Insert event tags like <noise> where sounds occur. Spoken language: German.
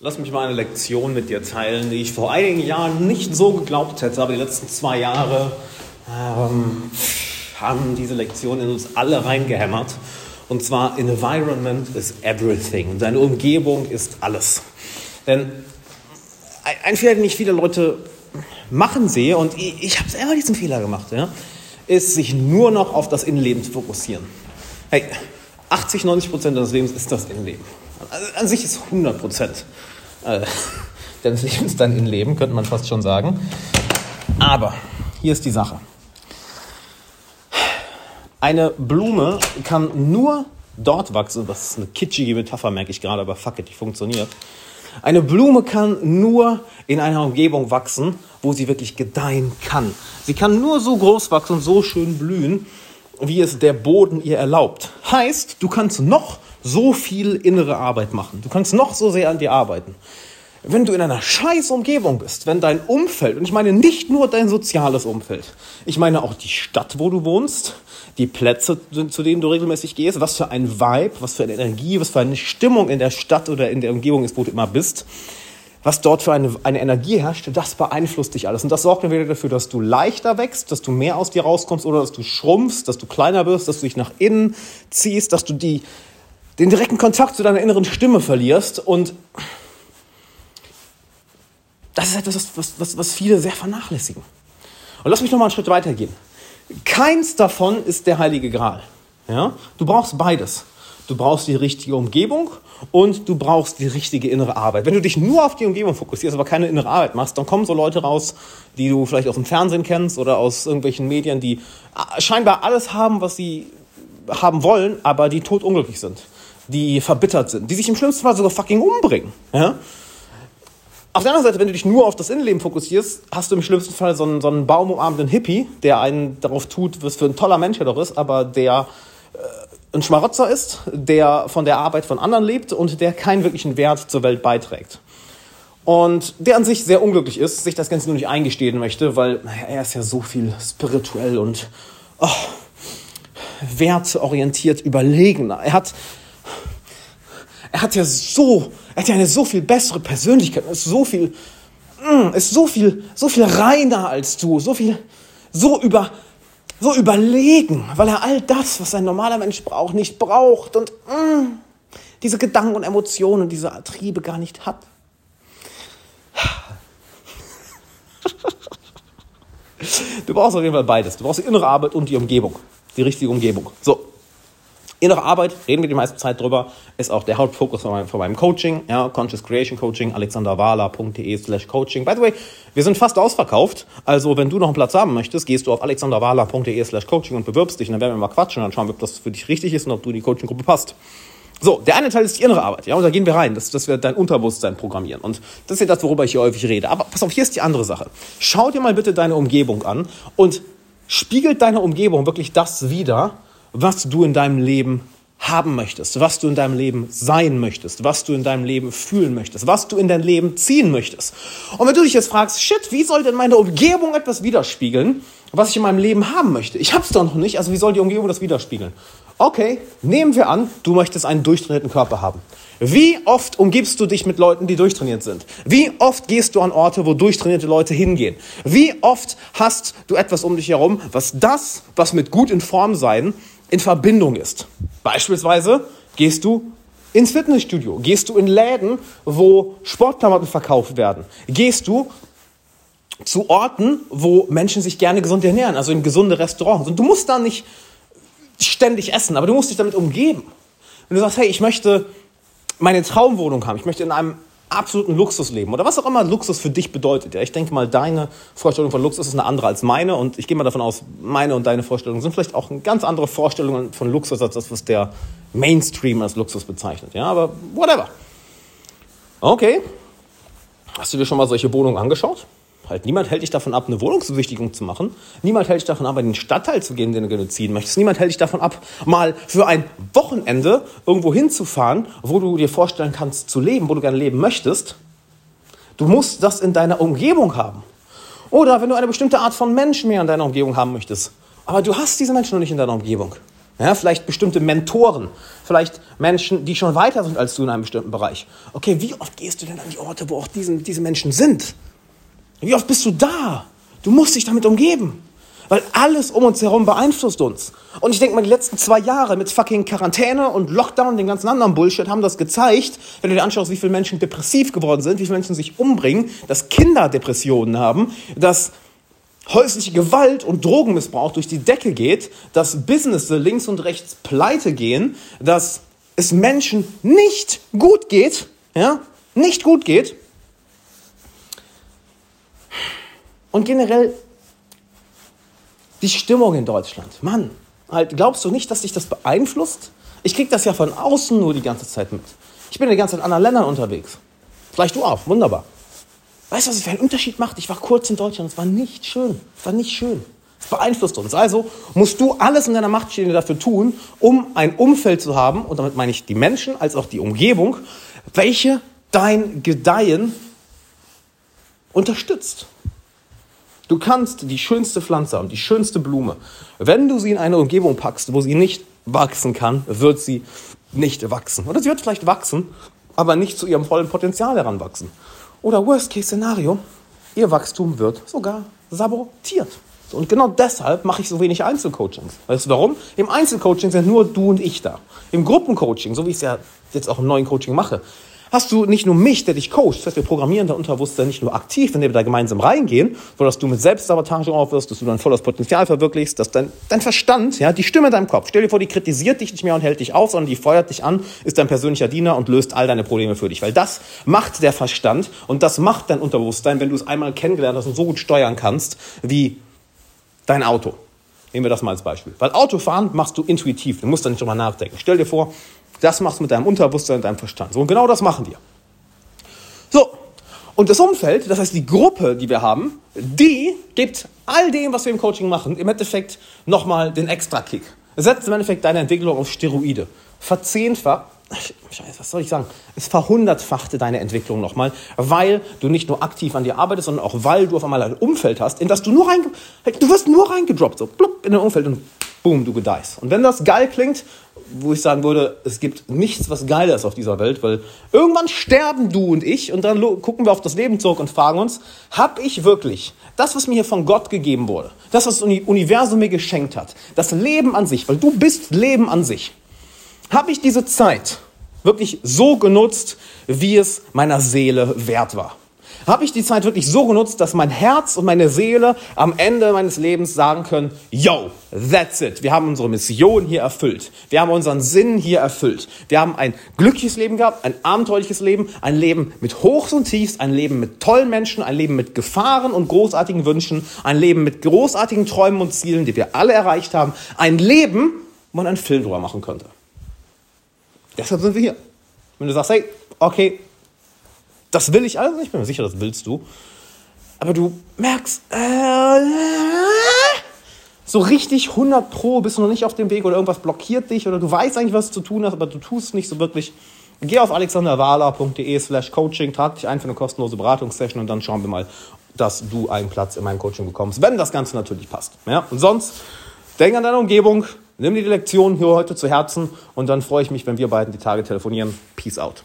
Lass mich mal eine Lektion mit dir teilen, die ich vor einigen Jahren nicht so geglaubt hätte, aber die letzten zwei Jahre ähm, haben diese Lektion in uns alle reingehämmert. Und zwar, Environment is everything. Deine Umgebung ist alles. Denn ein Fehler, den ich viele Leute machen sehe, und ich, ich habe selber diesen Fehler gemacht, ja, ist, sich nur noch auf das Innenleben zu fokussieren. Hey, 80, 90 Prozent deines Lebens ist das Innenleben. Also an sich ist 100 Prozent äh, deines Lebens dein Innenleben, könnte man fast schon sagen. Aber hier ist die Sache. Eine Blume kann nur dort wachsen, das ist eine kitschige Metapher, merke ich gerade, aber fuck it, die funktioniert. Eine Blume kann nur in einer Umgebung wachsen, wo sie wirklich gedeihen kann. Sie kann nur so groß wachsen und so schön blühen, wie es der Boden ihr erlaubt. Heißt, du kannst noch so viel innere Arbeit machen. Du kannst noch so sehr an dir arbeiten. Wenn du in einer scheiß Umgebung bist, wenn dein Umfeld, und ich meine nicht nur dein soziales Umfeld, ich meine auch die Stadt, wo du wohnst, die Plätze, zu denen du regelmäßig gehst, was für ein Vibe, was für eine Energie, was für eine Stimmung in der Stadt oder in der Umgebung ist, wo du immer bist, was dort für eine, eine Energie herrscht, das beeinflusst dich alles. Und das sorgt entweder dafür, dass du leichter wächst, dass du mehr aus dir rauskommst oder dass du schrumpfst, dass du kleiner wirst, dass du dich nach innen ziehst, dass du die, den direkten Kontakt zu deiner inneren Stimme verlierst. Und das ist etwas, was, was, was viele sehr vernachlässigen. Und lass mich noch mal einen Schritt weitergehen. Keins davon ist der heilige Gral. Ja? Du brauchst beides. Du brauchst die richtige Umgebung und du brauchst die richtige innere Arbeit. Wenn du dich nur auf die Umgebung fokussierst, aber keine innere Arbeit machst, dann kommen so Leute raus, die du vielleicht aus dem Fernsehen kennst oder aus irgendwelchen Medien, die äh, scheinbar alles haben, was sie haben wollen, aber die totunglücklich sind, die verbittert sind, die sich im schlimmsten Fall sogar fucking umbringen. Ja? Auf der anderen Seite, wenn du dich nur auf das Innenleben fokussierst, hast du im schlimmsten Fall so einen, so einen baumumarmenden Hippie, der einen darauf tut, was für ein toller Mensch er doch ist, aber der äh, ein Schmarotzer ist, der von der Arbeit von anderen lebt und der keinen wirklichen Wert zur Welt beiträgt. Und der an sich sehr unglücklich ist, sich das Ganze nur nicht eingestehen möchte, weil naja, er ist ja so viel spirituell und oh, wertorientiert überlegener. Er hat, er hat ja so, er hat ja eine so viel bessere Persönlichkeit, ist so viel, mm, ist so viel, so viel reiner als du, so viel, so über, so überlegen, weil er all das, was ein normaler Mensch braucht, nicht braucht und mm, diese Gedanken und Emotionen und diese Triebe gar nicht hat. Du brauchst auf jeden Fall beides. Du brauchst die innere Arbeit und die Umgebung, die richtige Umgebung. So, Innere Arbeit, reden wir die meiste Zeit drüber, ist auch der Hauptfokus von meinem, von meinem Coaching, ja, Conscious Creation Coaching, alexanderwala.de slash coaching. By the way, wir sind fast ausverkauft, also wenn du noch einen Platz haben möchtest, gehst du auf alexanderwala.de slash coaching und bewirbst dich und dann werden wir mal quatschen und dann schauen wir, ob das für dich richtig ist und ob du in die Coaching-Gruppe passt. So, der eine Teil ist die innere Arbeit, ja, und da gehen wir rein, dass, dass wir dein Unterbewusstsein programmieren. Und das ist ja das, worüber ich hier häufig rede. Aber pass auf, hier ist die andere Sache. Schau dir mal bitte deine Umgebung an und spiegelt deine Umgebung wirklich das wider, was du in deinem Leben haben möchtest, was du in deinem Leben sein möchtest, was du in deinem Leben fühlen möchtest, was du in dein Leben ziehen möchtest. Und wenn du dich jetzt fragst, shit, wie soll denn meine Umgebung etwas widerspiegeln, was ich in meinem Leben haben möchte? Ich habe es doch noch nicht, also wie soll die Umgebung das widerspiegeln? Okay, nehmen wir an, du möchtest einen durchtrainierten Körper haben. Wie oft umgibst du dich mit Leuten, die durchtrainiert sind? Wie oft gehst du an Orte, wo durchtrainierte Leute hingehen? Wie oft hast du etwas um dich herum, was das, was mit gut in Form sein, in Verbindung ist. Beispielsweise gehst du ins Fitnessstudio, gehst du in Läden, wo Sportklamotten verkauft werden, gehst du zu Orten, wo Menschen sich gerne gesund ernähren, also in gesunde Restaurants. Und du musst da nicht ständig essen, aber du musst dich damit umgeben. Wenn du sagst, hey, ich möchte meine Traumwohnung haben, ich möchte in einem absoluten Luxusleben oder was auch immer Luxus für dich bedeutet. Ja, ich denke mal, deine Vorstellung von Luxus ist eine andere als meine und ich gehe mal davon aus, meine und deine Vorstellungen sind vielleicht auch ganz andere Vorstellungen von Luxus als das, was der Mainstream als Luxus bezeichnet. Ja, aber whatever. Okay. Hast du dir schon mal solche Wohnungen angeschaut? Halt, niemand hält dich davon ab, eine Wohnungsbesichtigung zu machen. Niemand hält dich davon ab, in den Stadtteil zu gehen, den du gerne ziehen möchtest. Niemand hält dich davon ab, mal für ein Wochenende irgendwo hinzufahren, wo du dir vorstellen kannst zu leben, wo du gerne leben möchtest. Du musst das in deiner Umgebung haben. Oder wenn du eine bestimmte Art von Mensch mehr in deiner Umgebung haben möchtest. Aber du hast diese Menschen noch nicht in deiner Umgebung. Ja, vielleicht bestimmte Mentoren, vielleicht Menschen, die schon weiter sind als du in einem bestimmten Bereich. Okay, wie oft gehst du denn an die Orte, wo auch diesen, diese Menschen sind? Wie oft bist du da? Du musst dich damit umgeben. Weil alles um uns herum beeinflusst uns. Und ich denke mal, die letzten zwei Jahre mit fucking Quarantäne und Lockdown und den ganzen anderen Bullshit haben das gezeigt, wenn du dir anschaust, wie viele Menschen depressiv geworden sind, wie viele Menschen sich umbringen, dass Kinder Depressionen haben, dass häusliche Gewalt und Drogenmissbrauch durch die Decke geht, dass Business links und rechts pleite gehen, dass es Menschen nicht gut geht, ja, nicht gut geht. Und generell die Stimmung in Deutschland. Mann, halt, glaubst du nicht, dass dich das beeinflusst? Ich krieg das ja von außen nur die ganze Zeit mit. Ich bin die ganze Zeit in anderen Ländern unterwegs. Vielleicht du auch, wunderbar. Weißt du, was es für einen Unterschied macht? Ich war kurz in Deutschland, es war nicht schön. Es war nicht schön. Es beeinflusst uns. Also musst du alles in deiner Macht Stehende dafür tun, um ein Umfeld zu haben, und damit meine ich die Menschen als auch die Umgebung, welche dein Gedeihen unterstützt. Du kannst die schönste Pflanze haben, die schönste Blume. Wenn du sie in eine Umgebung packst, wo sie nicht wachsen kann, wird sie nicht wachsen. Oder sie wird vielleicht wachsen, aber nicht zu ihrem vollen Potenzial heranwachsen. Oder Worst-Case-Szenario, ihr Wachstum wird sogar sabotiert. Und genau deshalb mache ich so wenig Einzelcoachings. Weißt du warum? Im Einzelcoaching sind nur du und ich da. Im Gruppencoaching, so wie ich es ja jetzt auch im neuen Coaching mache, hast du nicht nur mich, der dich coacht, das heißt, wir programmieren dein Unterbewusstsein nicht nur aktiv, wenn wir da gemeinsam reingehen, so dass du mit Selbstsabotage aufwirst, dass du dein volles Potenzial verwirklichst, dass dein, dein Verstand, ja, die Stimme in deinem Kopf, stell dir vor, die kritisiert dich nicht mehr und hält dich auf, sondern die feuert dich an, ist dein persönlicher Diener und löst all deine Probleme für dich. Weil das macht der Verstand und das macht dein Unterbewusstsein, wenn du es einmal kennengelernt hast und so gut steuern kannst, wie dein Auto. Nehmen wir das mal als Beispiel. Weil Autofahren machst du intuitiv, du musst da nicht drüber nachdenken. Stell dir vor, das machst du mit deinem Unterbewusstsein und deinem Verstand. So, und genau das machen wir. So, und das Umfeld, das heißt die Gruppe, die wir haben, die gibt all dem, was wir im Coaching machen, im Endeffekt nochmal den Extra-Kick. Setzt im Endeffekt deine Entwicklung auf Steroide. Verzehnfacht, <laughs> Scheiße, was soll ich sagen? Es verhundertfachte deine Entwicklung nochmal, weil du nicht nur aktiv an dir arbeitest, sondern auch weil du auf einmal ein Umfeld hast, in das du nur rein, du wirst nur reingedroppt, so blub, in ein Umfeld und boom, du gedeihst. Und wenn das geil klingt, wo ich sagen würde, es gibt nichts, was geiler ist auf dieser Welt, weil irgendwann sterben du und ich und dann gucken wir auf das Leben zurück und fragen uns, habe ich wirklich das, was mir hier von Gott gegeben wurde, das, was das Universum mir geschenkt hat, das Leben an sich, weil du bist Leben an sich, habe ich diese Zeit wirklich so genutzt, wie es meiner Seele wert war? Habe ich die Zeit wirklich so genutzt, dass mein Herz und meine Seele am Ende meines Lebens sagen können, yo, that's it. Wir haben unsere Mission hier erfüllt. Wir haben unseren Sinn hier erfüllt. Wir haben ein glückliches Leben gehabt, ein abenteuerliches Leben, ein Leben mit Hochs und Tiefs, ein Leben mit tollen Menschen, ein Leben mit Gefahren und großartigen Wünschen, ein Leben mit großartigen Träumen und Zielen, die wir alle erreicht haben. Ein Leben, wo man einen Film drüber machen könnte. Deshalb sind wir hier. Wenn du sagst, hey, okay, das will ich alles, ich bin mir sicher, das willst du. Aber du merkst, äh, so richtig 100 Pro bist du noch nicht auf dem Weg oder irgendwas blockiert dich oder du weißt eigentlich, was du zu tun hast, aber du tust nicht so wirklich. Geh auf alexanderwala.de slash coaching, trag dich ein für eine kostenlose Beratungssession und dann schauen wir mal, dass du einen Platz in meinem Coaching bekommst, wenn das Ganze natürlich passt. Ja? Und sonst, denk an deine Umgebung, nimm dir die Lektion hier heute zu Herzen und dann freue ich mich, wenn wir beiden die Tage telefonieren. Peace out.